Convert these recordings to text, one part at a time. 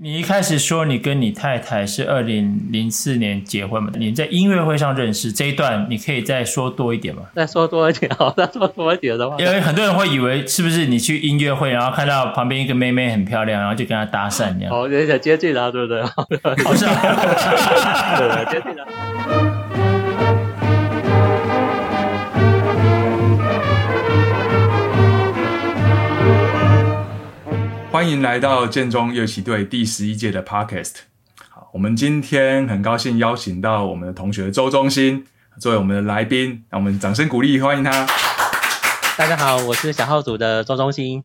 你一开始说你跟你太太是二零零四年结婚嘛？你在音乐会上认识这一段，你可以再说多一点吗？再说多一点，好，再说多一点的话，因为很多人会以为是不是你去音乐会，然后看到旁边一个妹妹很漂亮，然后就跟她搭讪这样。哦，有点接近她，对不对？好像，对 对，接近了。欢迎来到建中乐器队第十一届的 Podcast。好，我们今天很高兴邀请到我们的同学周中兴作为我们的来宾，让我们掌声鼓励欢迎他。大家好，我是小号组的周中兴。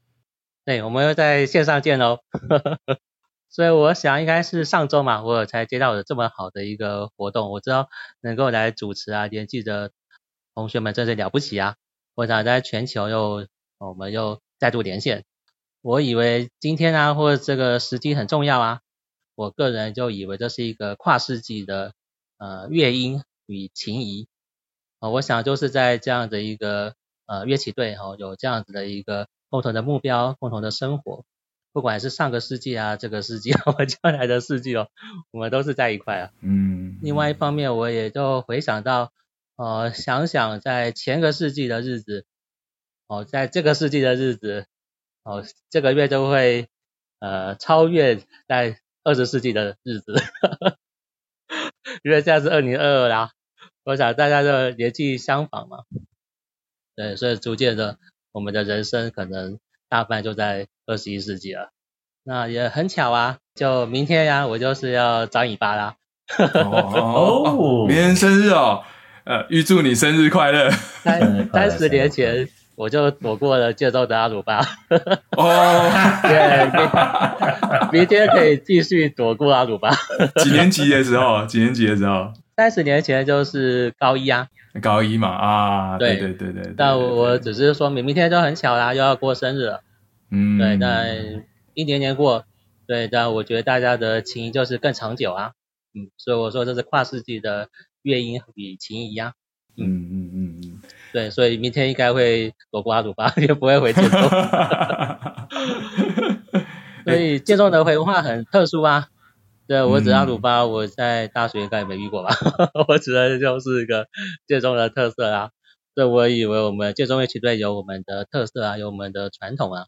对，我们又在线上见喽。所以我想应该是上周嘛，我才接到了这么好的一个活动。我知道能够来主持啊，年纪的同学们真是了不起啊！我想在全球又我们又再度连线。我以为今天啊，或者这个时机很重要啊，我个人就以为这是一个跨世纪的呃乐音与情谊啊，我想就是在这样的一个呃乐器队哈，有这样子的一个共同的目标，共同的生活，不管是上个世纪啊，这个世纪啊，或将来的世纪哦，我们都是在一块啊。嗯。另外一方面，我也就回想到，呃，想想在前个世纪的日子，哦，在这个世纪的日子。哦，这个月就会呃超越在二十世纪的日子，因为现在是二零二二啦，我想大家的年纪相仿嘛，对，所以逐渐的我们的人生可能大半就在二十一世纪了。那也很巧啊，就明天呀，我就是要长尾巴啦。哦，哦，明天生日哦，呃，预祝你生日快乐。三三十年前。我就躲过了建中的阿鲁巴，哦，对，明天可以继续躲过阿鲁巴。几年级的时候？几年级的时候？三十年前就是高一啊，高一嘛啊，对对对对。但我只是说明明天就很巧啦，又要过生日了，嗯，对，但一年年过，对，但我觉得大家的情谊就是更长久啊，嗯，所以我说这是跨世纪的乐音与情谊啊，嗯嗯。嗯对，所以明天应该会躲过阿鲁巴，也不会回建中。所以建中的文化很特殊啊。对，我只阿鲁巴，我在大学应该也没遇过吧？我指的就是一个建中的特色啊。对，我以为我们建中乐器队有我们的特色啊，有我们的传统啊。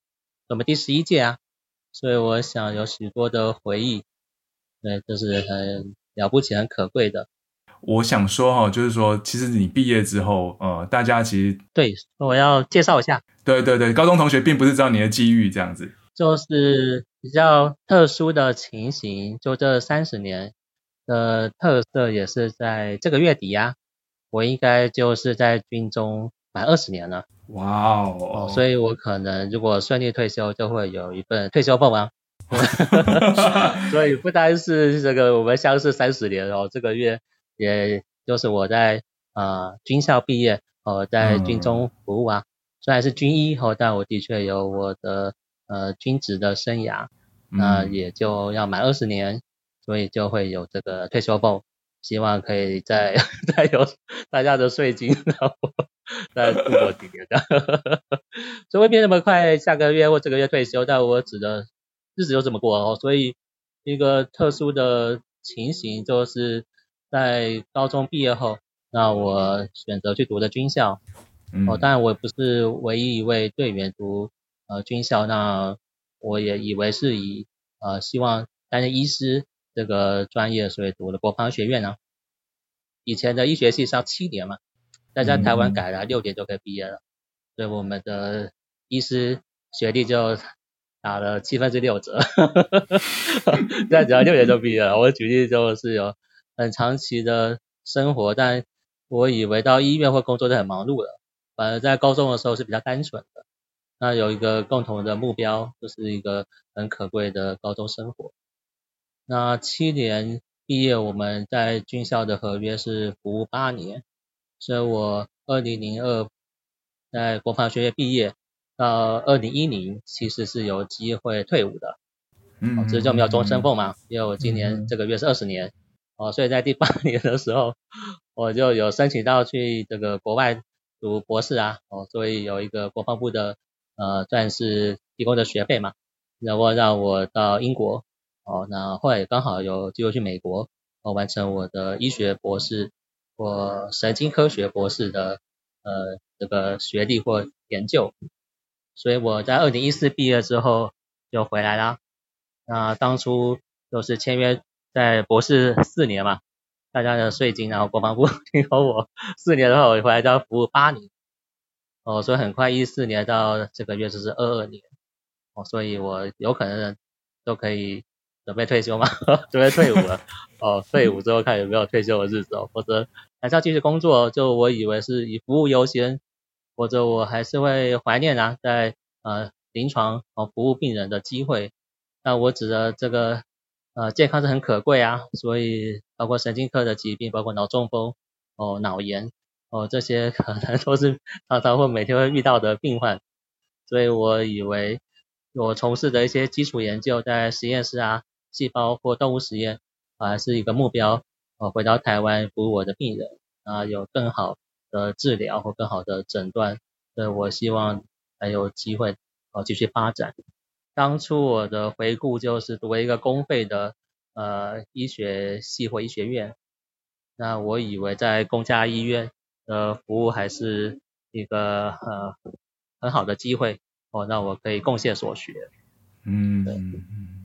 我们第十一届啊，所以我想有许多的回忆。对，这、就是很了不起、很可贵的。我想说哈，就是说，其实你毕业之后，呃，大家其实对，我要介绍一下，对对对，高中同学并不是知道你的机遇这样子，就是比较特殊的情形，就这三十年的特色也是在这个月底呀、啊，我应该就是在军中满二十年了，哇哦，所以我可能如果顺利退休，就会有一份退休俸啊 所以不单是这个我们相识三十年哦，这个月。也就是我在呃军校毕业，哦，在军中服务啊，嗯、虽然是军医哦，但我的确有我的呃军职的生涯，那、呃、也就要满二十年，所以就会有这个退休俸，希望可以再 再有大家的税金，然后再度过几年的，所以会变那么快，下个月或这个月退休，但我指的日子就这么过哦，所以一个特殊的情形就是。在高中毕业后，那我选择去读的军校。嗯、哦，当然我不是唯一一位队员读呃军校，那我也以为是以呃希望担任医师这个专业，所以读了国防学院呢、啊。以前的医学系是要七年嘛，但在台湾改了六年就可以毕业了，所以我们的医师学历就打了七分之六折，现在只要六年就毕业了。我举例就是有。很长期的生活，但我以为到医院或工作就很忙碌了。反而在高中的时候是比较单纯的，那有一个共同的目标，就是一个很可贵的高中生活。那七年毕业，我们在军校的合约是服务八年，所以我二零零二在国防学院毕业，到二零一零其实是有机会退伍的。嗯，这就没有终身俸嘛，因为我今年这个月是二十年。哦，所以在第八 年的时候，我就有申请到去这个国外读博士啊，哦，所以有一个国防部的呃，算是提供的学费嘛，然后让我到英国哦，那后来刚好有机会去美国，哦，完成我的医学博士或神经科学博士的呃这个学历或研究，所以我在二零一四毕业之后就回来啦。那当初就是签约在博士四年嘛，大家的税金，然后国防部 请好我四年的话，我回来就要服务八年。哦，所以很快一四年到这个月就是二二年，哦，所以我有可能都可以准备退休嘛，准备退伍了，哦，退伍之后看有没有退休的日子哦，或者还是要继续工作，就我以为是以服务优先，或者我还是会怀念啊，在呃临床哦服务病人的机会，那我指的这个呃健康是很可贵啊，所以包括神经科的疾病，包括脑中风哦脑炎。哦，这些可能 都是常常会每天会遇到的病患，所以我以为我从事的一些基础研究，在实验室啊、细胞或动物实验啊，是一个目标。哦，回到台湾服务我的病人啊，有更好的治疗或更好的诊断，所以我希望还有机会哦继续发展。当初我的回顾就是读了一个公费的呃医学系或医学院，那我以为在公家医院。的，服务还是一个呃很好的机会哦，那我可以贡献所学。嗯，对。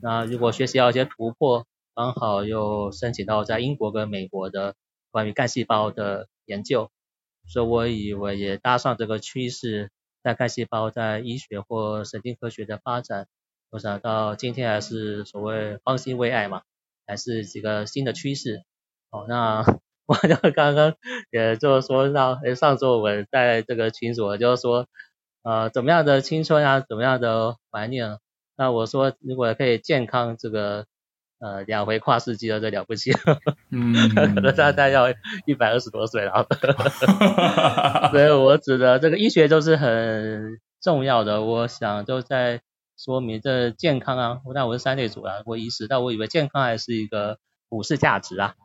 那如果学习要一些突破，刚好又申请到在英国跟美国的关于干细胞的研究，所以我以为也搭上这个趋势，在干细胞在医学或神经科学的发展，我想到今天还是所谓方兴未艾嘛，还是几个新的趋势。哦，那。我就刚刚也就是说到，诶，上周我们在这个群组就是说，呃，怎么样的青春啊，怎么样的怀念？那我说，如果可以健康这个，呃，两回跨世纪了这了不起，嗯，可能大概要一百二十多岁了。所以我指的这个医学都是很重要的。我想就在说明这健康啊，那我是三类组啊，我意识，但我以为健康还是一个普世价值啊。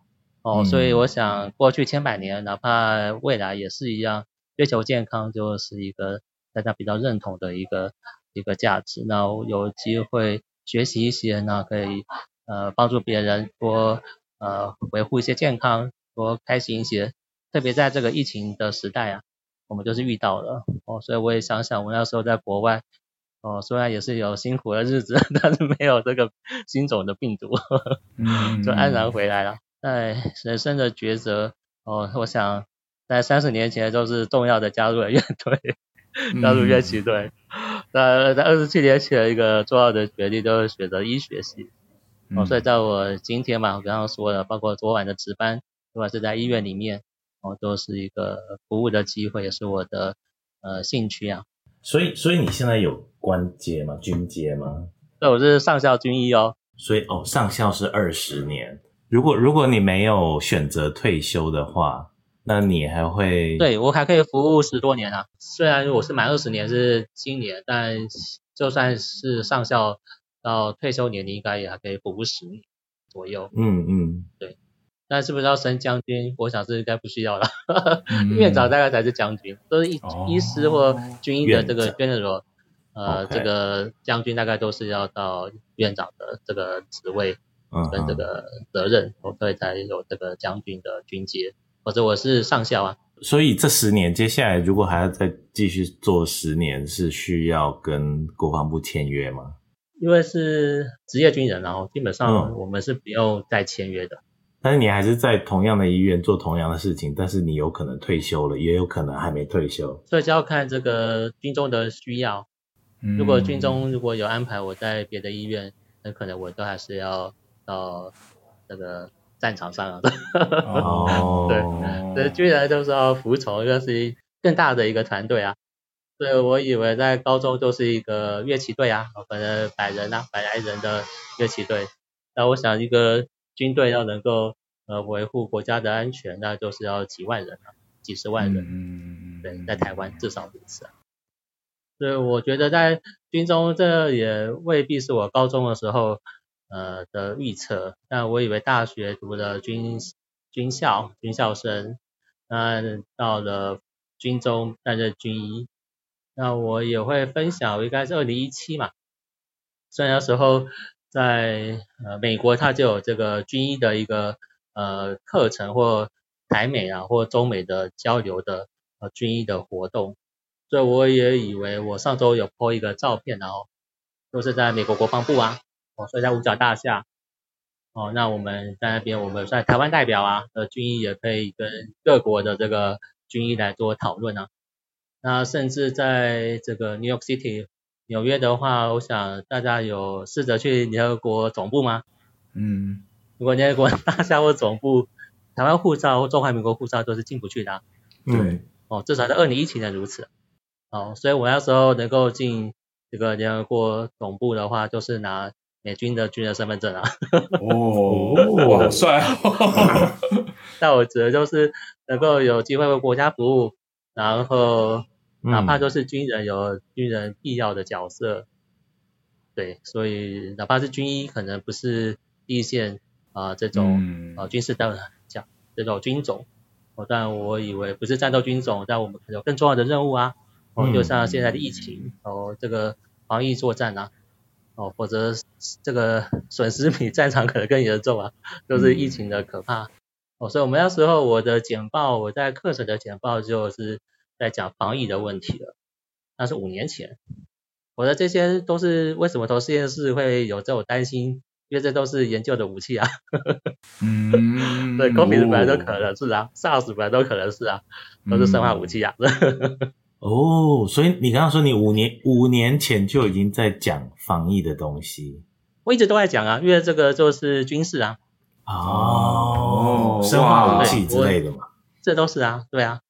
哦，所以我想过去千百年，哪怕未来也是一样，追求健康就是一个大家比较认同的一个一个价值。那有机会学习一些，那可以呃帮助别人多呃维护一些健康，多开心一些。特别在这个疫情的时代啊，我们就是遇到了哦，所以我也想想，我那时候在国外哦，虽然也是有辛苦的日子，但是没有这个新种的病毒，呵 呵就安然回来了。在人生的抉择，哦，我想在三十年前都是重要的加入了乐队，加入乐器队。在在二十七年前一个重要的决定就是选择医学系。哦，所以在我今天嘛，我刚刚说了，包括昨晚的值班，不管是在医院里面，哦，都是一个服务的机会，也是我的呃兴趣啊。所以，所以你现在有官阶吗？军阶吗？对，我是上校军医哦。所以哦，上校是二十年。如果如果你没有选择退休的话，那你还会？对，我还可以服务十多年啊。虽然我是满二十年是今年，但就算是上校到退休年龄，应该也还可以服务十年左右。嗯嗯，对。但是不是要升将军？我想是应该不需要了。嗯、院长大概才是将军，都是医、哦、医师或军医的这个 general，呃.这个将军大概都是要到院长的这个职位。跟这个责任，我可以才有这个将军的军阶，或者我是上校啊。所以这十年接下来如果还要再继续做十年，是需要跟国防部签约吗？因为是职业军人，然后基本上我们是不用再签约的。嗯。但是你还是在同样的医院做同样的事情，但是你有可能退休了，也有可能还没退休。所以就要看这个军中的需要。如果军中如果有安排我在别的医院，那可能我都还是要。到那个战场上了，哦，对，所以军人就是要服从，又是一更大的一个团队啊。所以我以为在高中就是一个乐器队啊，可能百人啊，百来人的乐器队。那我想一个军队要能够呃维护国家的安全，那就是要几万人啊，几十万人。嗯，对，在台湾至少如此啊。所以我觉得在军中，这也未必是我高中的时候。呃的预测，但我以为大学读了军军校军校生，那到了军中担任军医，那我也会分享，应该是二零一七嘛，虽然那时候在呃美国，它就有这个军医的一个呃课程或台美啊或中美的交流的呃军医的活动，所以我也以为我上周有 po 一个照片，然后都是在美国国防部啊，哦，所以在五角大厦，哦，那我们在那边，我们在台湾代表啊呃军医也可以跟各国的这个军医来做讨论啊，那甚至在这个 New York City。纽约的话，我想大家有试着去联合国总部吗？嗯，如果联合国 大厦或总部，台湾护照或中华民国护照都是进不去的、啊。对，哦，至少在二零一七年如此。哦，所以我那时候能够进这个联合国总部的话，就是拿美军的军人身份证啊。哦，好帅哦！但我觉得就是能够有机会为国家服务，然后。哪怕就是军人，有军人必要的角色，嗯、对，所以哪怕是军医，可能不是一线啊、呃、这种啊、军事单位讲这种军种，哦，但我以为不是战斗军种，但我们可能有更重要的任务啊，哦，就像现在的疫情，哦，这个防疫作战啊，哦，否则这个损失比战场可能更严重啊，都、就是疫情的可怕，嗯、哦，所以我们那时候我的简报，我在课程的简报就是。在讲防疫的问题了，那是五年前。我的这些都是为什么投实验室会有这种担心？因为这都是研究的武器啊。嗯，对，COVID 本来都可能是啊，SARS 本来都可能是啊，都是生化武器啊。哦，所以你刚刚说你五年五年前就已经在讲防疫的东西？我一直都在讲啊，因为这个就是军事啊。哦，生化武器之类的嘛。这都是啊，对啊。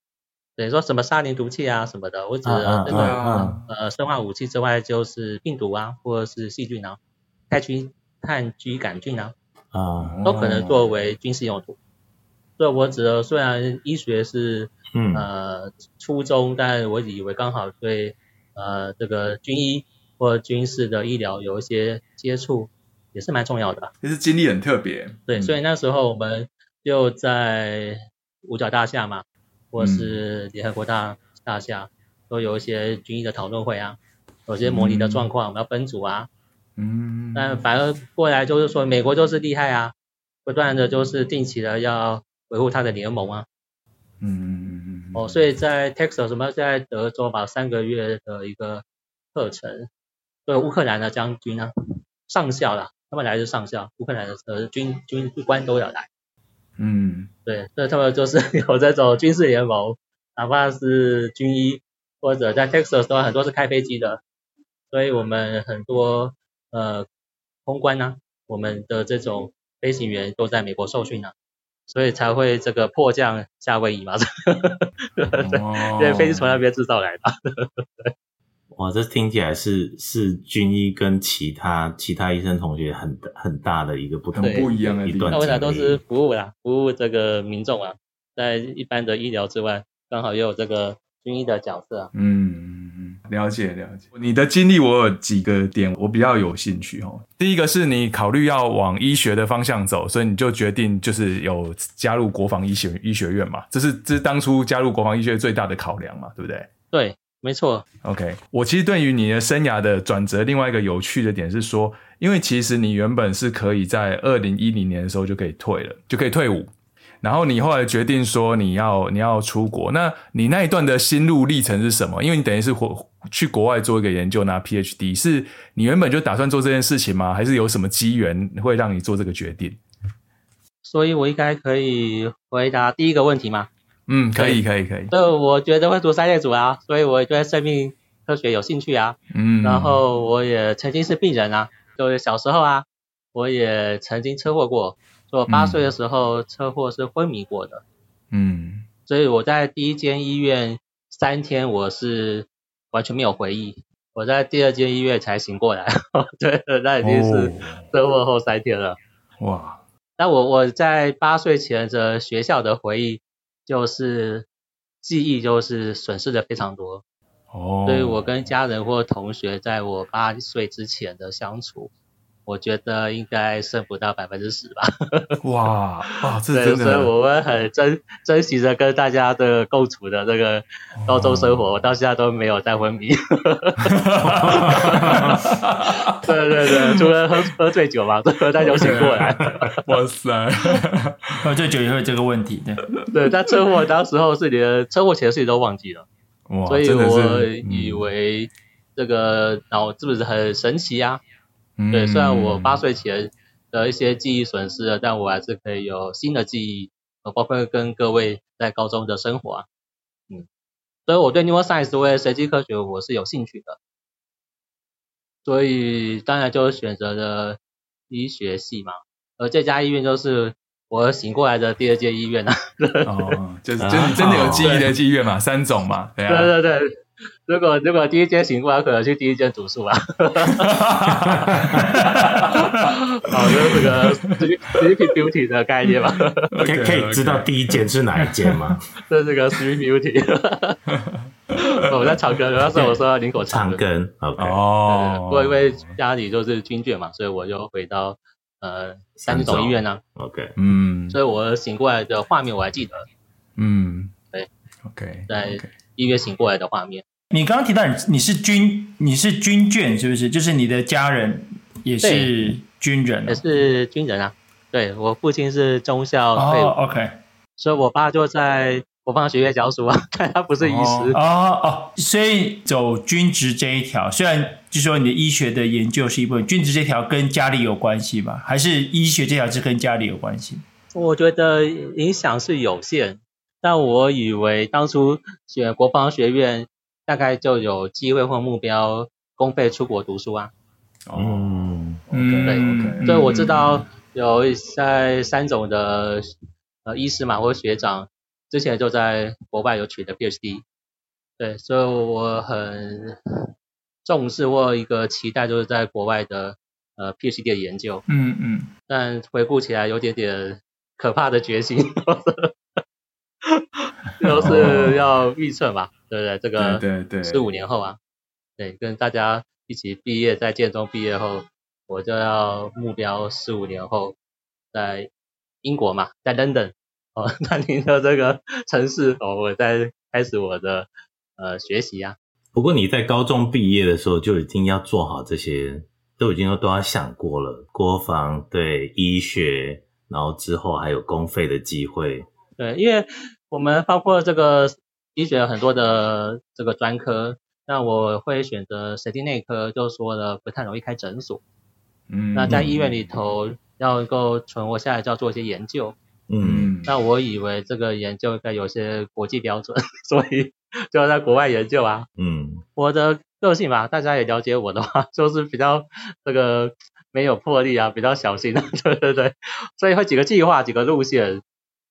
等于说什么沙林毒气啊什么的，或者那个呃生化武器之外，就是病毒啊，或者是细菌啊，炭疽炭疽杆菌啊，啊都可能作为军事用途。所以我指的虽然医学是呃初中，但我以为刚好对呃这个军医或军事的医疗有一些接触，也是蛮重要的。其实经历很特别。对，所以那时候我们就在五角大厦嘛。或是联合国大大厦都有一些军医的讨论会啊，有些模拟的状况，我们要分组啊。嗯。但反而过来就是说，美国就是厉害啊，不断的就是定期的要维护他的联盟啊。嗯嗯嗯。哦，所以在 Texas 什么在德州吧，三个月的一个课程，都有乌克兰的将军啊，上校啦，他们来自上校，乌克兰的呃军军官都要来。嗯，对，所以他们就是 有这种军事联盟，哪怕是军医或者在 Texas 都很多是开飞机的，所以我们很多呃空关呢、啊，我们的这种飞行员都在美国受训啊，所以才会这个迫降夏威夷嘛，对，因为飞机从那边制造来的。哇，这听起来是是军医跟其他其他医生同学很很大的一个不同，不一样的一段。那为啥都是服务啦，服务这个民众啊，在一般的医疗之外，刚好也有这个军医的角色嗯，了解了解。你的经历我有几个点我比较有兴趣哦。第一个是你考虑要往医学的方向走，所以你就决定就是有加入国防医学医学院嘛，这是这是当初加入国防医学最大的考量嘛，对不对？对。没错，OK。我其实对于你的生涯的转折，另外一个有趣的点是说，因为其实你原本是可以在二零一零年的时候就可以退了，就可以退伍。然后你后来决定说你要你要出国，那你那一段的心路历程是什么？因为你等于是去国外做一个研究拿 PhD，是你原本就打算做这件事情吗？还是有什么机缘会让你做这个决定？所以我应该可以回答第一个问题吗？嗯，可以，可以，可以。对，我觉得会读三类组啊，所以我对生命科学有兴趣啊。嗯。然后我也曾经是病人啊，就是小时候啊，我也曾经车祸过，所以我八岁的时候车祸是昏迷过的。嗯。所以我在第一间医院三天，我是完全没有回忆。我在第二间医院才醒过来。对，那已经是车祸后三天了。哦、哇。那我我在八岁前的学校的回忆。就是记忆就是损失的非常多，哦，所以我跟家人或同学在我八岁之前的相处，我觉得应该剩不到百分之十吧。哇哇，这真的，所以我们很珍珍惜着跟大家的共处的这个高中生活，我到现在都没有再昏迷。对对对，除了喝喝醉酒嘛，喝 醉酒醒过来。哇塞，喝醉酒也会这个问题，对。对，但车祸当时候是连车祸前的事情都忘记了，哇，所以我以为这个脑是不是很神奇呀？嗯、对，虽然我八岁前的一些记忆损失了，但我还是可以有新的记忆，包括跟各位在高中的生活啊，嗯，所以我对 neuroscience 为神经科学我是有兴趣的，所以当然就选择了医学系嘛，而这家医院就是我醒过来的第二间医院啊，哦，就是就是真的有记忆的医院嘛，三种嘛，对啊，对对对。如果如果第一间醒过来，可能去第一间读书吧。好，就是这个 Sleeping Beauty 的概念吧。可以可以知道第一间是哪一间吗？这是这个 Sleeping Beauty。我在长庚，那时候我说要林口长庚。OK。哦。不过因为家里就是军眷嘛，所以我就回到呃三总医院呢。OK。嗯。所以我醒过来的画面我还记得。嗯。对。OK。在。医院醒过来的画面。你刚刚提到你你是军你是军眷是不是？就是你的家人也是军人，也是军人啊。对，我父亲是中校退伍。哦，OK。所以我爸就在国防学院教书啊，但他不是医师。哦哦，所以走军职这一条，虽然就说你的医学的研究是一部分，军职这条跟家里有关系吧？还是医学这条是跟家里有关系？我觉得影响是有限。但我以为当初选国防学院，大概就有机会或目标公费出国读书啊。哦，对，okay, 所以我知道有在三种的呃医师嘛或学长，之前就在国外有取得 PhD。对，所以我很重视或一个期待，就是在国外的呃 PhD 的研究。嗯嗯。但回顾起来有点点可怕的决心。都是要预测嘛，对不对？这个对对，十五年后啊，对，跟大家一起毕业，在建中毕业后，我就要目标十五年后在英国嘛，在 London 哦，那您的这个城市哦，我在开始我的呃学习啊。不过你在高中毕业的时候就已经要做好这些，都已经都都要想过了，国防对医学，然后之后还有公费的机会。对，因为我们包括这个医学很多的这个专科，那我会选择神经内科，就说的不太容易开诊所。嗯，那在医院里头要能够存活下来，就要做一些研究。嗯，那我以为这个研究应该有些国际标准，所以就要在国外研究啊。嗯，我的个性吧，大家也了解我的话，就是比较这个没有魄力啊，比较小心啊。对对对，所以会几个计划，几个路线。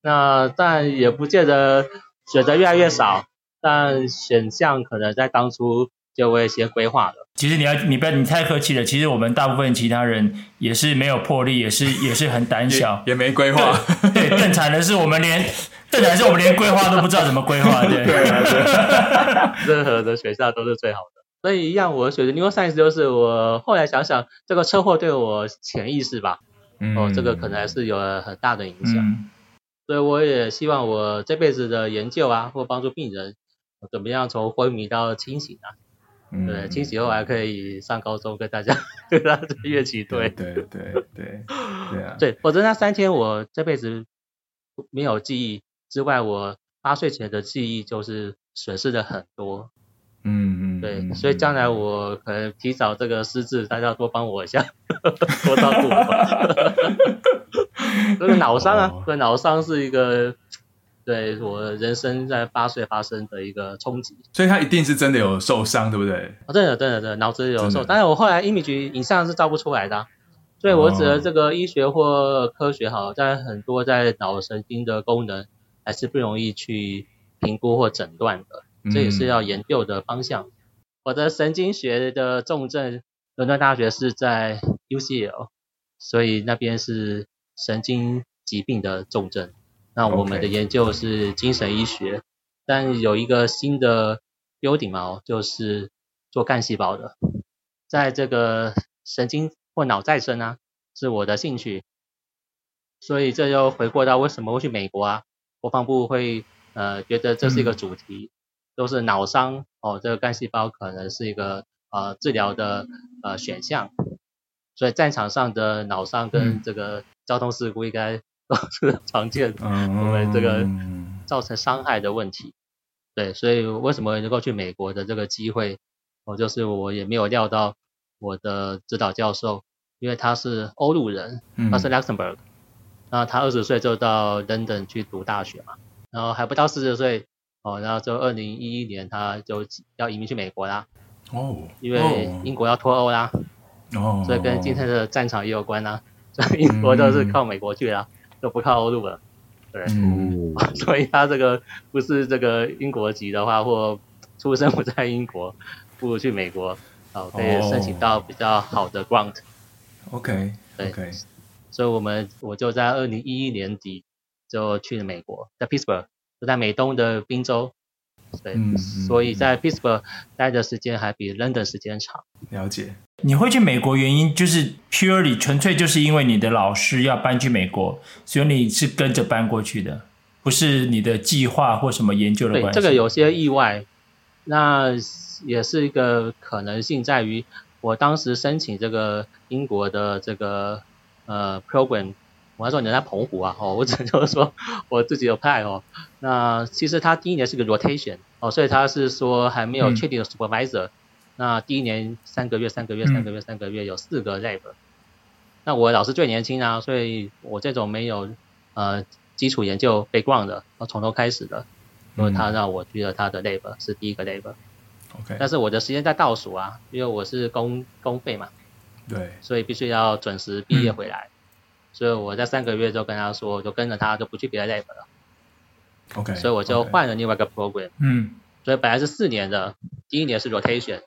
那但也不见得选择越来越少，但选项可能在当初就会先规划了。其实你要你不要你太客气了，其实我们大部分其他人也是没有魄力，也是也是很胆小，也，也没规划。对，更惨的是我们连更惨的是我们连规划都不知道怎么规划。对，对 任何的学校都是最好的。所以一样，我选择 neuroscience 就是我后来想想，这个车祸对我潜意识吧，嗯、哦，这个可能还是有了很大的影响。嗯所以我也希望我这辈子的研究啊，或帮助病人怎么样从昏迷到清醒啊，嗯、对，清醒后还可以上高中跟大家跟大家乐器队，对对对对 对啊，对，否则那三天我这辈子没有记忆之外，我八岁前的记忆就是损失了很多，嗯嗯，对，所以将来我可能提早这个失智，大家多帮我一下，多照顾我。这个脑伤啊，这个脑伤是一个对我人生在八岁发生的一个冲击，所以他一定是真的有受伤，对不对？啊，真的，真的，真的，脑子有受，但是我后来 image 影像是照不出来的，所以我指的这个医学或科学好，在很多在脑神经的功能还是不容易去评估或诊断的，这也是要研究的方向。我的神经学的重症，伦敦大学是在 UCL，所以那边是。神经疾病的重症，那我们的研究是精神医学.但有一个新的优点嘛，就是做干细胞的，在这个神经或脑再生啊，是我的兴趣。所以这又回过到为什么会去美国啊？国防部会呃觉得这是一个主题，都、嗯、是脑伤哦，这个干细胞可能是一个呃治疗的呃选项。所以战场上的脑伤跟这个交通事故应该都 是常见，因为这个造成伤害的问题。对，所以为什么能够去美国的这个机会，我就是我也没有料到我的指导教授，因为他是欧陆人，他是 Luxembourg。然后他二十岁就到 London 去读大学嘛，然后还不到四十岁哦，然后就二零一一年他就要移民去美国啦。哦，因为英国要脱欧啦。哦，所以跟今天的战场也有关啦。所以英国都是靠美国去啦，都不靠欧陆了。对，嗯，所以他这个不是这个英国籍的话，或出生不在英国，不如去美国，哦，可以申请到比较好的 grant。OK，对。所以我们我就在二零一一年底就去了美国，在 Pittsburgh，就在美东的宾州，对，所以在 Pittsburgh 待的时间还比 London 时间长。了解。你会去美国原因就是 purely 纯粹就是因为你的老师要搬去美国，所以你是跟着搬过去的，不是你的计划或什么研究的关系。对，这个有些意外，那也是一个可能性在于我当时申请这个英国的这个。呃，program，我还说你在澎湖啊，哦，我只能就是说我自己有派哦。那其实他第一年是个 rotation，哦，所以他是说还没有确定的 supervisor，嗯。那第一年三个月，三个月，三个月，三个月有四个 lab。那我老师最年轻啊，所以我这种没有呃基础研究 background 的，要从头开始的，所以他让我去了他的 lab，是第一个 lab。OK。但是我的时间在倒数啊，因为我是公公费嘛。对，所以必须要准时毕业回来，嗯，所以我在三个月就跟他说，我就跟着他就不去别的 lab 了。OK，所以我就换了另外一个 program。嗯，所以本来是四年的，第一年是 rotation，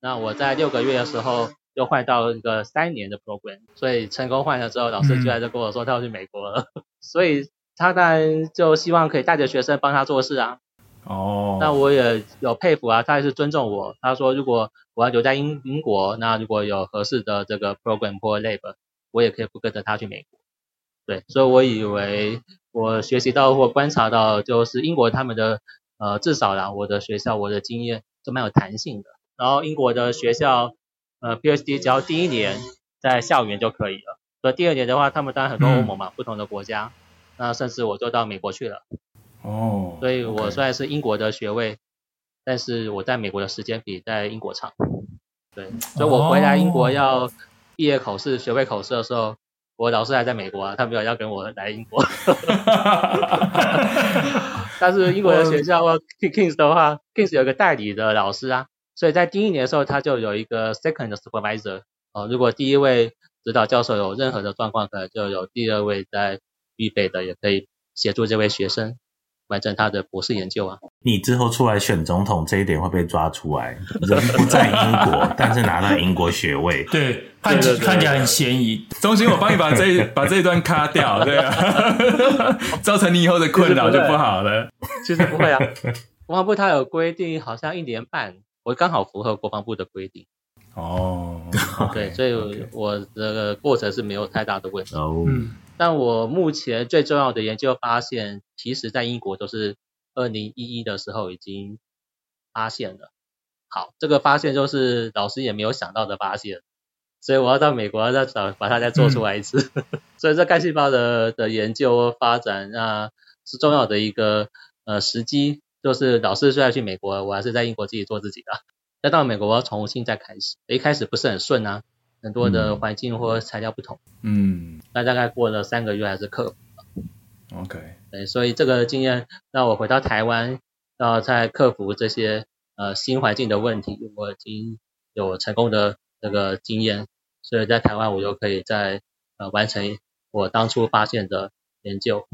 那我在六个月的时候又换到一个三年的 program，所以成功换了之后，老师居然就跟我说他要去美国了，嗯，所以他当然就希望可以带着学生帮他做事啊。哦，那我也有佩服啊，他也是尊重我。他说如果我要留在英英国，那如果有合适的这个 program 或 lab，我也可以不跟着他去美国。对，所以我以为我学习到或观察到，就是英国他们的呃至少啦，我的学校我的经验都蛮有弹性的。然后英国的学校呃 PhD 只要第一年在校园就可以了，所以第二年的话，他们当然很多欧盟嘛，不同的国家，那甚至我就到美国去了。哦、oh，所以我虽然是英国的学位但是我在美国的时间比在英国长。对，所以我回来英国要毕业考试、学位考试的时候，我老师还在美国啊，他没有要跟我来英国。但是英国的学校 Kings 的话，Kings 有个代理的老师啊，所以在第一年的时候他就有一个 second supervisor 哦，如果第一位指导教授有任何的状况，可能就有第二位在预备的，也可以协助这位学生。完成他的博士研究啊！你之后出来选总统这一点会被抓出来，人不在英国，但是拿到英国学位，对，看起看起来很嫌疑。中心，我帮你把这 把这一段卡掉，对啊，造成你以后的困扰就不好了。其实不会啊，国防部它有规定，好像一年半，我刚好符合国防部的规定。哦，对，所以我的过程是没有太大的问题。哦，嗯。但我目前最重要的研究发现，其实在英国都是二零一一的时候已经发现了。好，这个发现就是老师也没有想到的发现，所以我要到美国再找把它再做出来一次。嗯、所以这干细胞的的研究发展啊，是重要的一个呃时机。就是老师虽然去美国，我还是在英国自己做自己的。再到美国我要重新再开始，一开始不是很顺啊。很多的环境或材料不同，嗯，那大概过了三个月还是克服了，OK，对，所以这个经验让我回到台湾，然后再克服这些呃新环境的问题，我已经有成功的这个经验，所以在台湾我就可以再呃完成我当初发现的研究。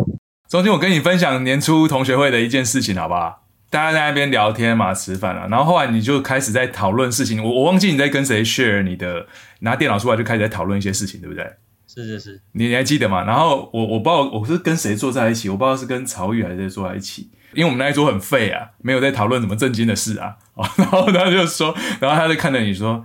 中间，我跟你分享年初同学会的一件事情，好不好？大家在那边聊天嘛，吃饭啊，然后后来你就开始在讨论事情。我我忘记你在跟谁 share 你的，拿电脑出来就开始在讨论一些事情，对不对？是是是，你你还记得吗？然后我我不知道我是跟谁坐在一起，我不知道是跟曹玉还是坐在一起，因为我们那一桌很废啊，没有在讨论什么正经的事啊。然后他就说，然后他就看着你说，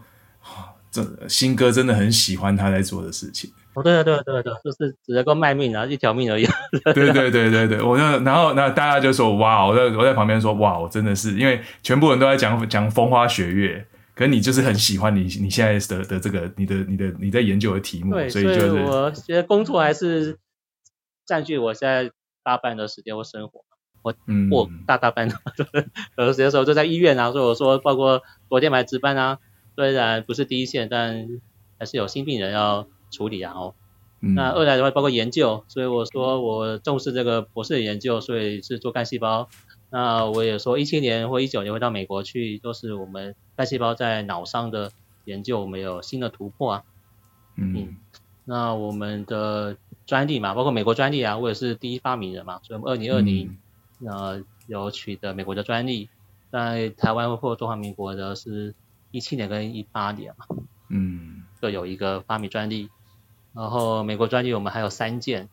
这新哥真的很喜欢他在做的事情。哦，对对对对对，就是只能够卖命啊，一条命而已。对对对对对，我就然后那大家就说哇，我在我在旁边说哇，我真的是因为全部人都在讲讲风花雪月，可是你就是很喜欢你你现在的的这个你的你的你在研究的题目，所以就是我觉得工作还是占据我现在大半的时间或生活。我我大大半的，有的时候就在医院啊，所以我说包括昨天来值班啊，虽然不是第一线，但还是有新病人要。处理啊，哦，那二来的话包括研究，所以我说我重视这个博士的研究，所以是做干细胞。那我也说一七年或一九年会到美国去，都是我们干细胞在脑上的研究，我们有新的突破啊。嗯，那我们的专利嘛，包括美国专利啊，我也是第一发明人嘛，所以我们二零二零呃有取得美国的专利，在台湾或中华民国的是一七年跟一八年嘛，嗯，各有一个发明专利。然后美国专利我们还有三件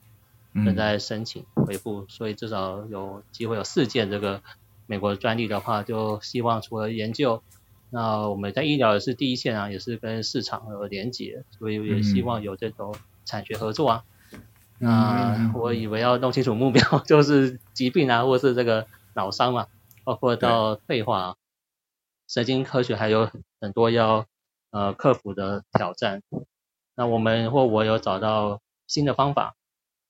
正在申请回复，嗯、所以至少有机会有四件这个美国专利的话，就希望除了研究，那我们在医疗也是第一线啊，也是跟市场有连接，所以也希望有这种产学合作啊。嗯、那我以为要弄清楚目标，就是疾病啊，或是这个脑伤嘛，包括到退化，神经科学还有很多要呃克服的挑战。那我们或我有找到新的方法，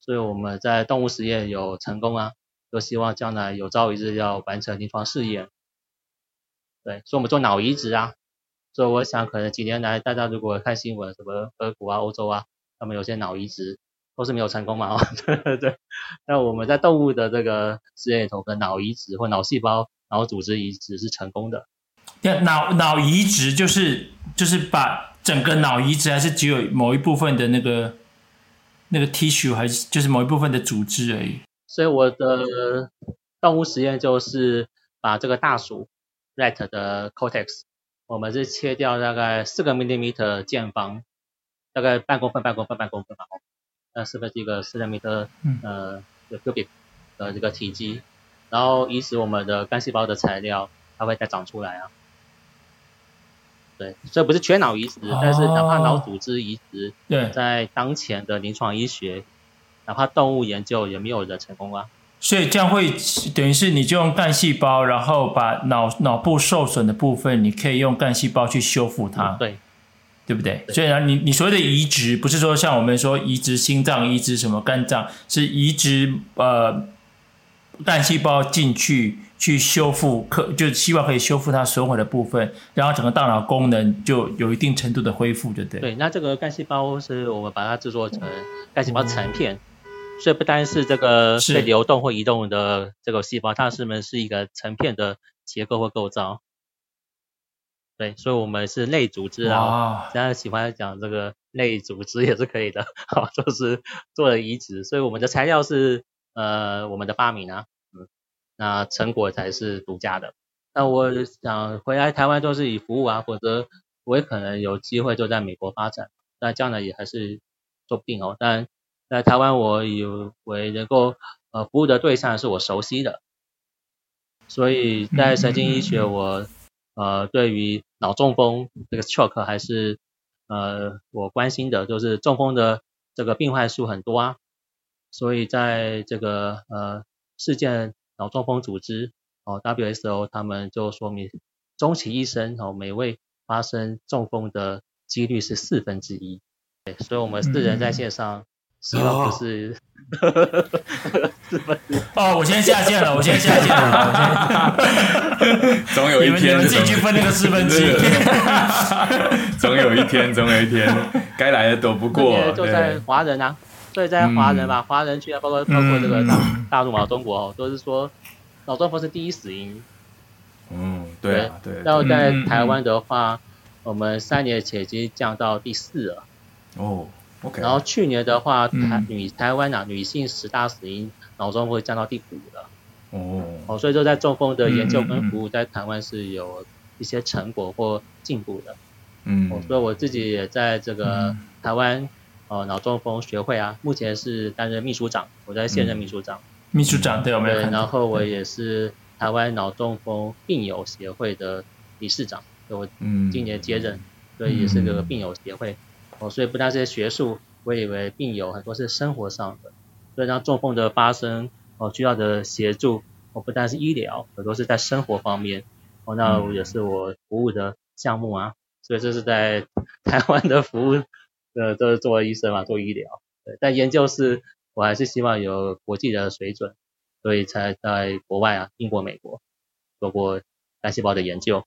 所以我们在动物实验有成功啊，都希望将来有朝一日要完成临床试验。对，所以我们做脑移植啊，所以我想可能几年来大家如果看新闻，什么俄国啊、欧洲啊，他们有些脑移植都是没有成功嘛，对对对。那我们在动物的这个实验里头，跟脑移植或脑细胞、脑组织移植是成功的。脑脑移植就是就是把。整个脑移植还是只有某一部分的那个那个 tissue，还是就是某一部分的组织而已。所以我的动物实验就是把这个大鼠 rat 的 cortex，我们是切掉大概四个 millimeter 见方，大概半公分、半公分、半公分吧，那是不是一个四 millimeter 呃的 cubic 的这个体积？然后移植我们的干细胞的材料，它会再长出来啊。对，这不是缺脑移植，哦、但是哪怕脑组织移植，对，在当前的临床医学，哪怕动物研究也没有人成功啊。所以这样会等于是你就用干细胞，然后把脑脑部受损的部分，你可以用干细胞去修复它，嗯、对，对不对？对，所以呢，你你所谓的移植，不是说像我们说移植心脏、移植什么肝脏，是移植呃干细胞进去。去修复，可就希望可以修复它损毁的部分，然后整个大脑功能就有一定程度的恢复，对不对？对，那这个干细胞是我们把它制作成干细胞成片，所以不单是这个可以流动或移动的这个细胞，它是们是一个成片的结构或构造。对，所以我们是类组织啊，大家喜欢讲这个类组织也是可以的，好，就是做了移植，所以我们的材料是呃我们的发明啊。那成果才是独家的。那我想回来台湾都是以服务啊，否则我也可能有机会就在美国发展。那将来也还是说不定哦。但在台湾，我以为能够呃服务的对象是我熟悉的，所以在神经医学我呃对于脑中风这个 stroke 还是呃我关心的，就是中风的这个病患数很多啊，所以在这个呃事件。脑中风组织哦，WSO 他们就说明，终其一生哦，每位发生中风的几率是四分之一。对，所以我们四人在线上，希望不是 四分之一。哦，我先下线了，我先下线了。总有一天，你们自己去分那个四分之一。总有一天，总有一天，该来的躲不过。就在华人啊。所以在华人吧，华、嗯、人区啊，包括包括这个大、嗯、大陆嘛，中国哦，都是说脑中风是第一死因。嗯，对啊，对。然后在台湾的话，嗯、我们三年前已经降到第四了。哦，OK。然后去年的话，台女台湾啊，女性十大死因，脑中风会降到第五了。哦。哦，所以说在中风的研究跟服务，在台湾是有一些成果或进步的。嗯。所以我自己也在这个台湾。哦，脑中风学会啊，目前是担任秘书长，我在现任秘书长。嗯、秘书长对，我们对，然后我也是台湾脑中风病友协会的理事长，我今年接任。嗯、所以也是个病友协会。哦，所以不但是学术，我以为病友很多是生活上的，所以让中风的发生哦需要的协助，哦不但是医疗，很多是在生活方面。哦，那也是我服务的项目啊。所以这是在 台湾的服务，呃，都是做医生嘛，做医疗。对，但研究是，我还是希望有国际的水准，所以才在国外啊，英国、美国做过干细胞的研究。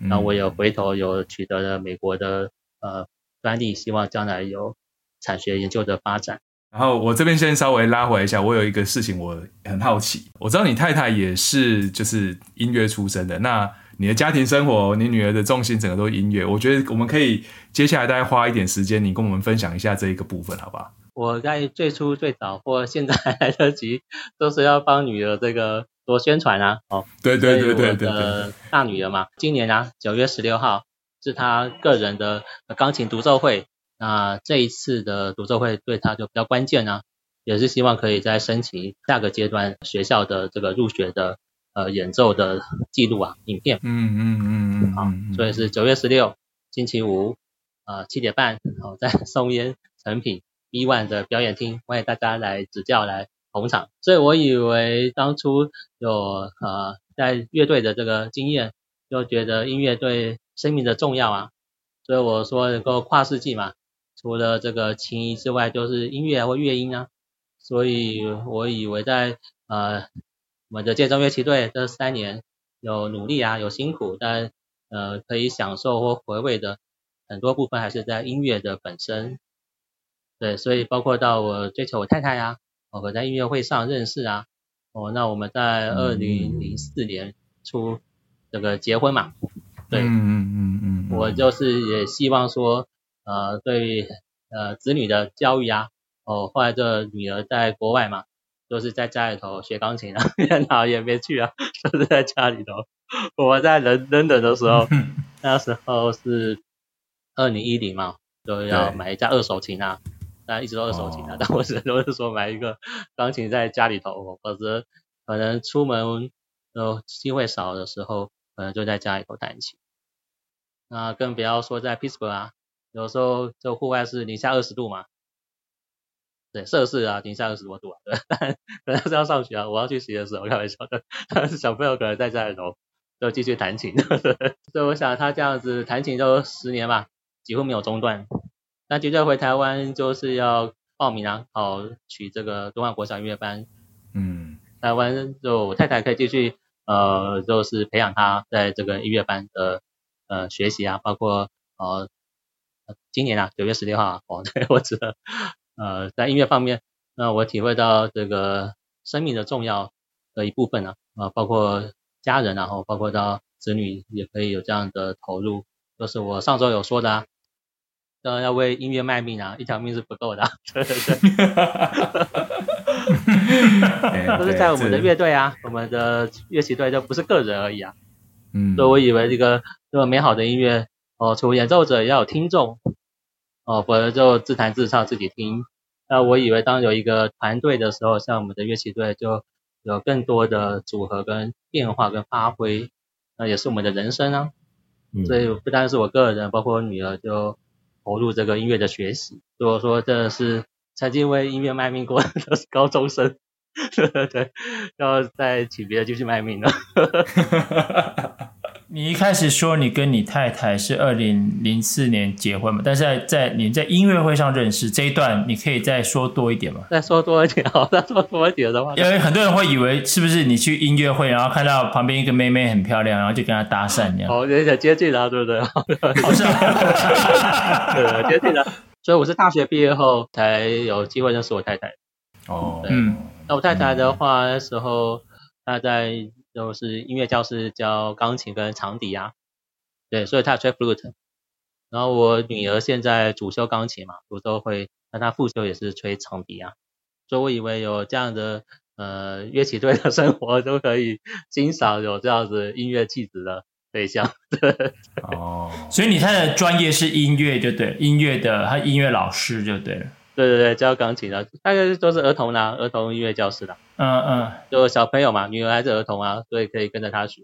然后我有回头有取得了美国的呃专利，希望将来有产学研究的发展。然后我这边先稍微拉回来一下，我有一个事情我很好奇，我知道你太太也是就是音乐出身的，那你的家庭生活，你女儿的重心整个都是音乐，我觉得我们可以接下来大概花一点时间，你跟我们分享一下这一个部分，好不好？我在最初最早或现在来得及，都是要帮女儿这个做宣传啊。哦，对对对对对对。大女儿嘛，今年啊九月十六号是她个人的钢琴独奏会，那这一次的独奏会对她就比较关键啊，也是希望可以在申请下个阶段学校的这个入学的呃演奏的记录啊影片。嗯嗯嗯嗯。好，所以是九月十六星期五，呃七点半，好在松烟成品。B One 的表演厅，欢迎大家来指教、来捧场。所以我以为当初有呃在乐队的这个经验，就觉得音乐对生命的重要啊。所以我说能够跨世纪嘛，除了这个琴艺之外，就是音乐或乐音啊。所以我以为在呃我们的建中乐器队这三年有努力啊，有辛苦，但呃可以享受或回味的很多部分，还是在音乐的本身。对，所以包括到我追求我太太呀、啊，我在音乐会上认识啊，哦，那我们在二零零四年初这个结婚嘛，对，嗯嗯嗯嗯，我就是也希望说，呃，对呃子女的教育啊，哦，后来这女儿在国外嘛，都是在家里头学钢琴啊，哪也没去啊，都是在家里头。我在伦敦的时候，那时候是二零一零嘛，都要买一架二手琴啊。但一直都二手琴啊，哦、但我只能都是说买一个钢琴在家里头，否则可能出门呃机会少的时候，可能就在家里头弹琴。那更不要说在 Pittsburgh 啊，有时候这户外是零下二十度嘛，对，摄氏啊零下二十多度啊，对，但可能是要上学啊，我要去实验室，我开玩笑的，但是小朋友可能在家里头就继续弹琴，所以我想他这样子弹琴就十年吧，几乎没有中断。那接着回台湾就是要报名啊，考取这个东岸国小音乐班。嗯，台湾就我太太可以继续呃，就是培养他在这个音乐班的呃学习啊，包括呃今年啊九月十六号哦，对我知道呃在音乐方面，那我体会到这个生命的重要的一部分啊，啊包括家人，然后包括到子女也可以有这样的投入，就是我上周有说的啊。当然要为音乐卖命啊，一条命是不够的，对对对，都是在我们的乐队啊，我们的乐器队就不是个人而已啊。嗯，所以我以为这个这么美好的音乐，哦，除演奏者也要有听众，哦，否则就自弹自唱自己听。那我以为当有一个团队的时候，像我们的乐器队就有更多的组合跟变化跟发挥，那也是我们的人生啊。所以不单是我个人，包括我女儿就。投入这个音乐的学习，如果说这是曾经为音乐卖命过的高中生，对 对对，要再请别的继续卖命了。你一开始说你跟你太太是二零零四年结婚嘛？但是在在你在音乐会上认识这一段，你可以再说多一点吗？再说多一点，好，再说多一点的话，因为很多人会以为是不是你去音乐会，然后看到旁边一个妹妹很漂亮，然后就跟她搭讪这样？哦，有点接近了，对不对？好像，对，接近了。所以我是大学毕业后才有机会认识我太太。哦，嗯，那我太太的话，那时候她在。就是音乐教室教钢琴跟长笛啊，对，所以他吹 flute。然后我女儿现在主修钢琴嘛，我都会，那她副修也是吹长笛啊。所以我以为有这样的呃乐器队的生活都可以欣赏有这样子音乐气质的对象。对哦，所以你他的专业是音乐就对，音乐的他音乐老师就对了。对对对，教钢琴的，大概都是儿童啦，儿童音乐教室啦。嗯嗯，就小朋友嘛，女儿还是儿童啊，所以可以跟着他学。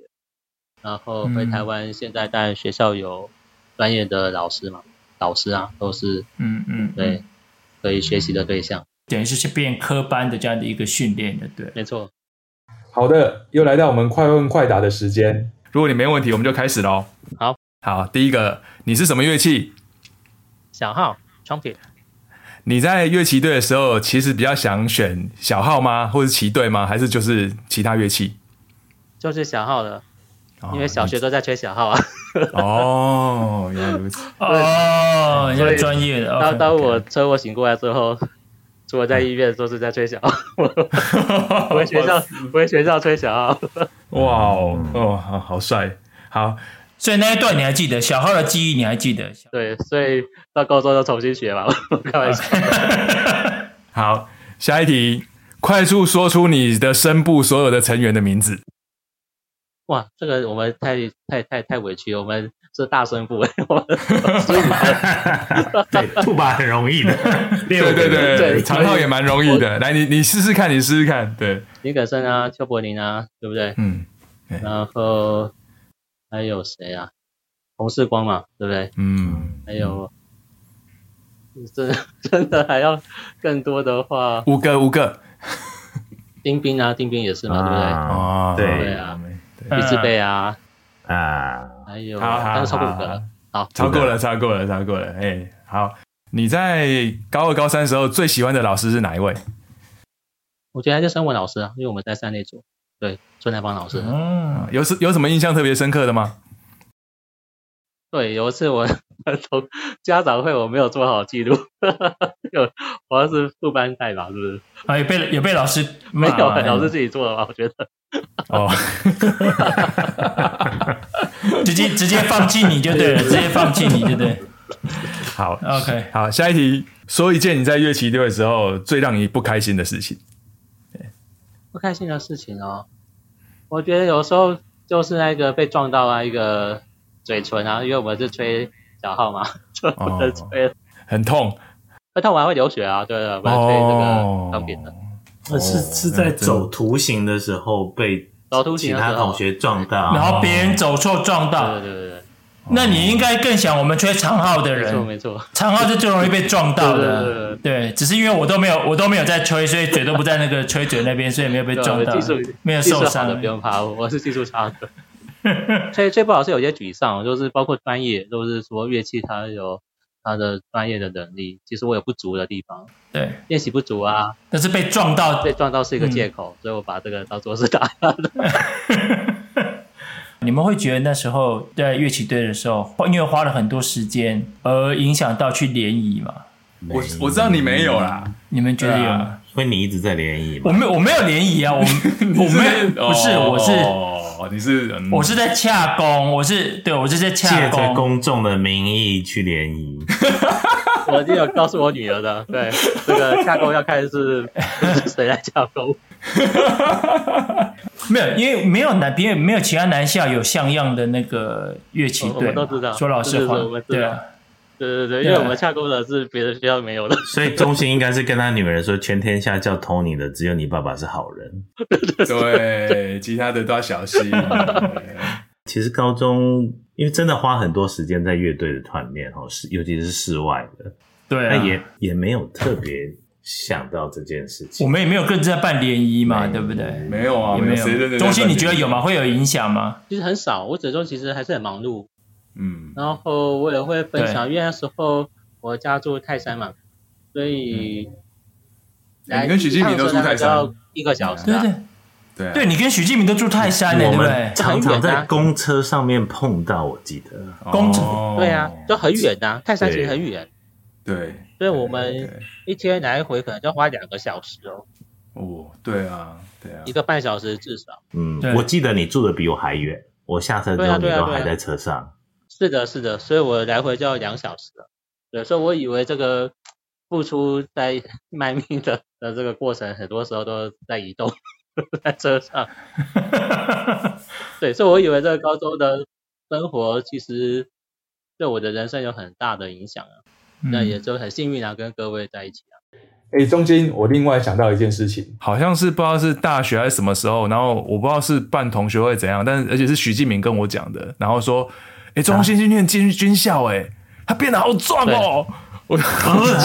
然后回台湾，现在在学校有专业的老师嘛，导师啊，都是嗯嗯，对，可以学习的对象。等于是去变科班的这样的一个训练的，对，没错。好的，又来到我们快问快答的时间。如果你没问题，我们就开始喽。好，好，第一个，你是什么乐器？小号，trumpet。你在乐器队的时候，其实比较想选小号吗？或是旗队吗？还是就是其他乐器？就是小号的，哦、因为小学都在吹小号啊。哦，原来如此。哦，你是专业的。当、当我车祸醒过来之后，除了在医院都是在吹小号。回学校，回学校吹小号。哇哦，哦，好好帅，好。所以那一段你还记得？小号的记忆你还记得？对，所以到高中就重新学嘛，开玩笑。好，下一题，快速说出你的声部所有的成员的名字。哇，这个我们太太太太委屈了，我们是大声部，所以对，兔爸很容易的，对对对对，长号也蛮容易的。来，你你试试看，你试试看，对，李可森啊，邱柏林啊，对不对？嗯，然后。还有谁啊？洪世光嘛，对不对？嗯。还有，真的 真的还要更多的话，五个五个。丁斌啊，丁斌也是嘛，对不对？哦，对对啊，李志贝啊，啊，还有，刚超过五个了，好，超过了，超过了，超过了，哎，好。你在高二、高三的时候最喜欢的老师是哪一位？我觉得还是生文老师啊，因为我们在三类组。对，孙来芳老师，嗯，有是有什么印象特别深刻的吗？对，有一次我 从家长会，我没有做好记录，有好像是副班带吧，是不是？啊，有被有被老师没有，老师自己做的吧？我觉得，哦，直接直接放弃你就对了，直接放弃你就对。好，OK，好，下一题，说一件你在乐器队的时候最让你不开心的事情。对，不开心的事情哦。我觉得有时候就是那个被撞到啊，一个嘴唇啊，因为我们是吹小号嘛，就不能吹，很痛，会痛完会流血啊，对的，不能吹这个钢笔的。那是是在走图形的时候被走图形其他同学撞到，然后别人走错撞到，对对对对。那你应该更想我们吹长号的人，没错没错，长号是最容易被撞到的，对，只是因为我都没有我都没有在吹，所以嘴都不在那个吹嘴那边，所以没有被撞到，没有受伤。的，不用怕，我是技术差的，吹吹不好是有些沮丧，就是包括专业，都是说乐器它有它的专业的能力，其实我有不足的地方，对，练习不足啊，但是被撞到。被撞到是一个借口，所以我把这个当做是打他的。你们会觉得那时候在乐器队的时候，因为花了很多时间而影响到去联谊吗？我我知道你没有啦，你们觉得有吗？啊、因为你一直在联谊。我没有我没有联谊啊，我 我没有不是我是哦，你是、嗯、我是在洽公，我是对我是在洽公，借着公众的名义去联谊。我已经有告诉我女儿的，对这个洽公要看是是谁来洽公。没有，因为没有男，别人没有其他男校有像样的那个乐器队，我们都知道。说老实话，对啊，对对对，因为我们洽公的是别的学校没有的。所以中心应该是跟他女儿说，全天下叫 Tony 的只有你爸爸是好人。对，其他的都要小心。其实高中因为真的花很多时间在乐队的团练哦，是尤其是室外的，对、啊，那也也没有特别。想到这件事情，我们也没有各自在办联谊嘛，对不对？没有啊，也没有。中心你觉得有吗？会有影响吗？其实很少，我始终其实还是很忙碌。嗯，然后我也会分享，因为那时候我家住泰山嘛，所以你跟许继明都住泰山，一个小时。对对对，对你跟许继明都住泰山呢，对不对？常常在公车上面碰到，我记得。公车对啊，就很远呐，泰山其实很远。对。所以我们一天来回可能就要花两个小时哦。哦，对啊，对啊，一个半小时至少。嗯，我记得你住的比我还远，我下车之后你都还在车上。是的，是的，所以我来回就要两小时了。对，所以我以为这个付出在 卖命的的这个过程，很多时候都在移动，在车上。对，所以我以为这个高中的生活其实对我的人生有很大的影响啊。那也就很幸运啊，跟各位在一起啊。哎、欸，中间我另外想到一件事情，好像是不知道是大学还是什么时候，然后我不知道是办同学会怎样，但是而且是许继明跟我讲的，然后说，哎，中心去念军军校，哎，他变得好壮哦。我记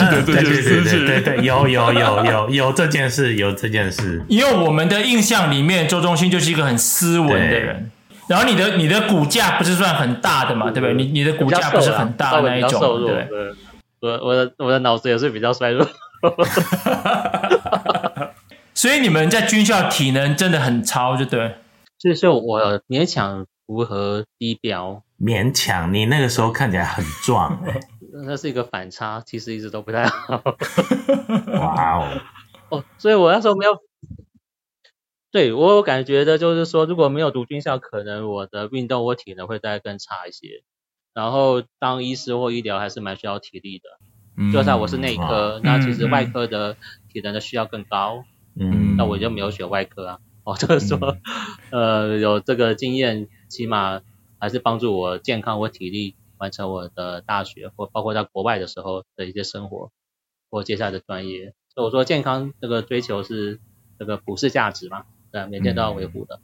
得这件事情，对对对，有有有有有这件事，有这件事。因为我们的印象里面，周中兴就是一个很斯文的人。然后你的你的骨架不是算很大的嘛，对不对？你你的骨架不是很大的那一种，对。我我的我的脑子也是比较衰弱。所以你们在军校体能真的很超，就对。就是我勉强符合低标。勉强，你那个时候看起来很壮 那是一个反差，其实一直都不太好。哇哦！哦，所以我那时候没有，对我有感觉的就是说，如果没有读军校，可能我的运动我体能会再更差一些。然后当医师或医疗还是蛮需要体力的。嗯，就算我是内科，那其实外科的体能的需要更高。嗯，那我就没有选外科啊。哦，就是说，呃，有这个经验，起码还是帮助我健康或体力。完成我的大学，或包括在国外的时候的一些生活，或接下来的专业。所以我说健康这个追求是这个普世价值嘛，对，每天都要维护的。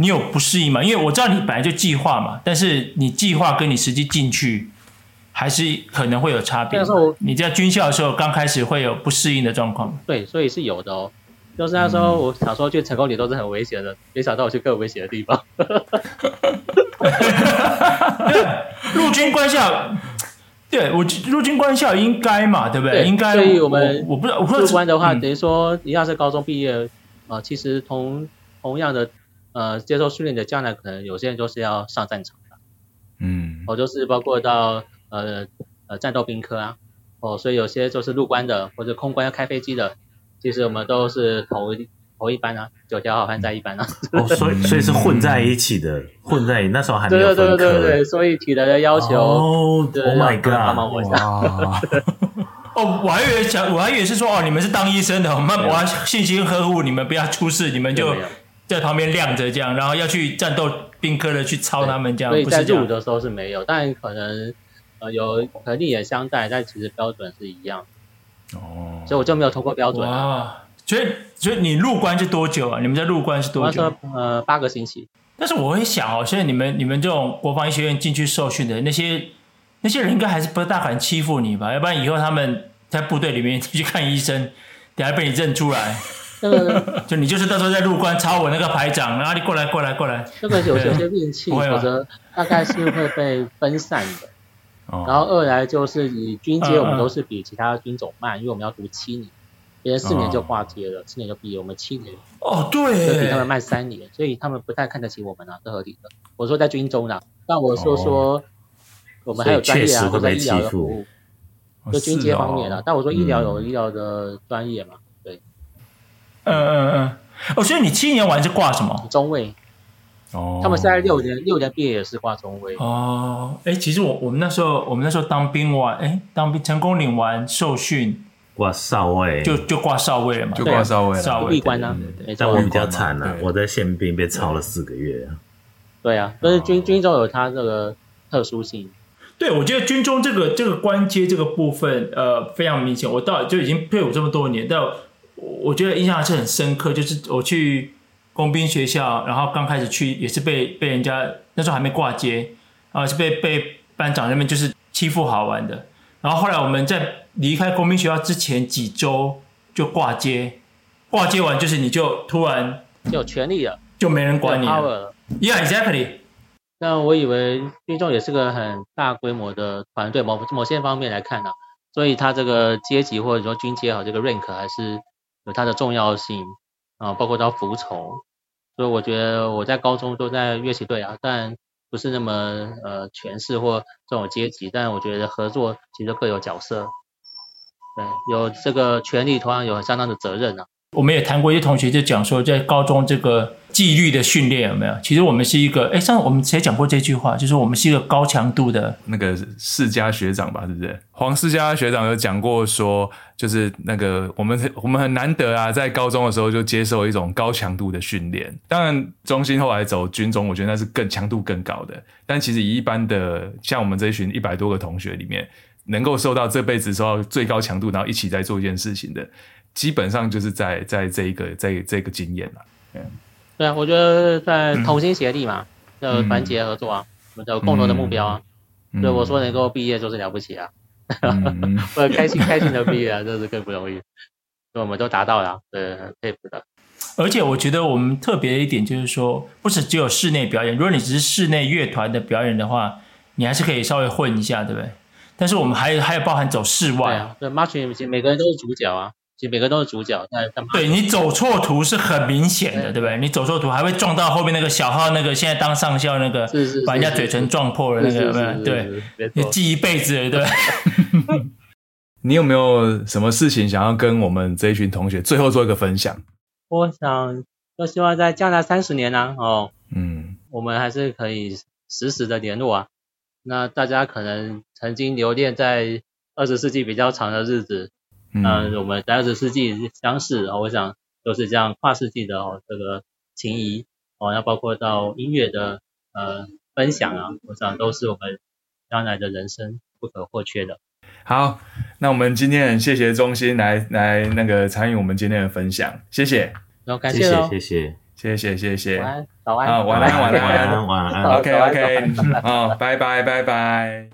你有不适应吗？因为我知道你本来就计划嘛，但是你计划跟你实际进去还是可能会有差别。那时候你在军校的时候刚开始会有不适应的状况。对，所以是有的哦。就是那时候我想说去成功岭都是很危险的，没想到我去更危险的地方。陆军官校，对我陆军官校应该嘛，对不对？对应该。所以我们我，我不知道，入关的话，等于说你要是高中毕业啊、呃，其实同同样的呃接受训练的将来，可能有些人就是要上战场的。嗯。哦，就是包括到呃呃战斗兵科啊，哦，所以有些就是陆官的或者空官要开飞机的，其实我们都是头一。头一班啊，九条好汉在一班啊，哦，所以所以是混在一起的，混在那时候还没有分科。对对对对对，所以体能的要求，哦，Oh my God，帮忙我一下。哦，我还以为想，我还以为是说，哦，你们是当医生的，我们我要细心呵护你们，不要出事，你们就在旁边晾着这样，然后要去战斗兵科的去抄他们这样。所以在入伍的时候是没有，但可能呃有可能力也相待，但其实标准是一样。哦，所以我就没有通过标准啊。所以，所以你入关是多久啊？你们在入关是多久？呃，八个星期。但是我会想哦，现在你们你们这种国防医学院进去受训的那些那些人，应该还是不大敢欺负你吧？要不然以后他们在部队里面去看医生，等下被你认出来，就你就是到时候在入关抄我那个排长，然后你过来过来过来。这个有些运气，否则大概是会被分散的。然后二来就是以军阶，我们都是比其他军种慢，因为我们要读七年。别人四年就挂阶了，四、哦、年就毕业，我们七年哦，对，就比他们慢三年，所以他们不太看得起我们啊，是合理的。我说在军中呢，但我说说我们还有专业啊，或者医疗的服务，就军阶方面啊。哦、但我说医疗有医疗的专业嘛，对。嗯嗯嗯，哦，所以你七年完是挂什么？中尉。哦。他们现在六年六年毕业也是挂中尉。哦，哎，其实我我们那时候我们那时候当兵完，哎，当兵成功领完受训。挂少尉，就就挂少尉了嘛，就挂少尉了。少尉官呢？但我比较惨了，我在宪兵被操了四个月啊。对啊，但是军军中有它这个特殊性。对，我觉得军中这个这个官阶这个部分，呃，非常明显。我到就已经退伍这么多年，但我觉得印象还是很深刻。就是我去工兵学校，然后刚开始去也是被被人家那时候还没挂阶，然后是被被班长那边就是欺负好玩的。然后后来我们在离开工兵学校之前几周就挂阶，挂阶完就是你就突然有权利了，就没人管你了。Yeah, exactly。那我以为军中也是个很大规模的团队，某某些方面来看呢、啊，所以他这个阶级或者说军阶啊，这个 rank 还是有它的重要性啊，包括到服从。所以我觉得我在高中都在乐器队啊，但。不是那么呃权势或这种阶级，但我觉得合作其实各有角色，对，有这个权利，同样有相当的责任啊。我们也谈过一些同学就讲说，在高中这个纪律的训练有没有？其实我们是一个，哎，上次我们谁讲过这句话？就是我们是一个高强度的那个世家学长吧，是不是？黄世家学长有讲过说，就是那个我们我们很难得啊，在高中的时候就接受一种高强度的训练。当然，中心后来走军中，我觉得那是更强度更高的。但其实以一般的像我们这一群一百多个同学里面，能够受到这辈子受到最高强度，然后一起在做一件事情的。基本上就是在在这一个在这个经验了，对，对啊，我觉得在同心协力嘛，要团结合作啊，我们有共同的目标啊，所以我说能够毕业就是了不起啊，嗯、我开心开心的毕业啊，这是更不容易。所以我们都达到了，对，很佩服的。而且我觉得我们特别的一点就是说，不是只有室内表演，如果你只是室内乐团的表演的话，你还是可以稍微混一下，对不对？但是我们还有还有包含走室外。啊，对实每个人都是主角啊。其实每个都是主角，在对你走错图是很明显的，对不对？你走错图还会撞到后面那个小号，那个现在当上校那个，是是，把人家嘴唇撞破了那个？对，你记一辈子了，对。你有没有什么事情想要跟我们这一群同学最后做一个分享？我想，就希望在将来三十年呢，哦，嗯，我们还是可以实时的联络啊。那大家可能曾经留恋在二十世纪比较长的日子。嗯，呃、我们在二十世纪相识，我想都是这样跨世纪的哦，这个情谊哦，要包括到音乐的呃分享啊，我想都是我们将来的人生不可或缺的。好，那我们今天很谢谢中心来来那个参与我们今天的分享，谢谢，然后感谢喽，谢谢，谢。谢，谢谢，晚安，早安，啊，晚安，晚安，晚安，晚安，晚安，OK OK，好，拜拜，拜拜。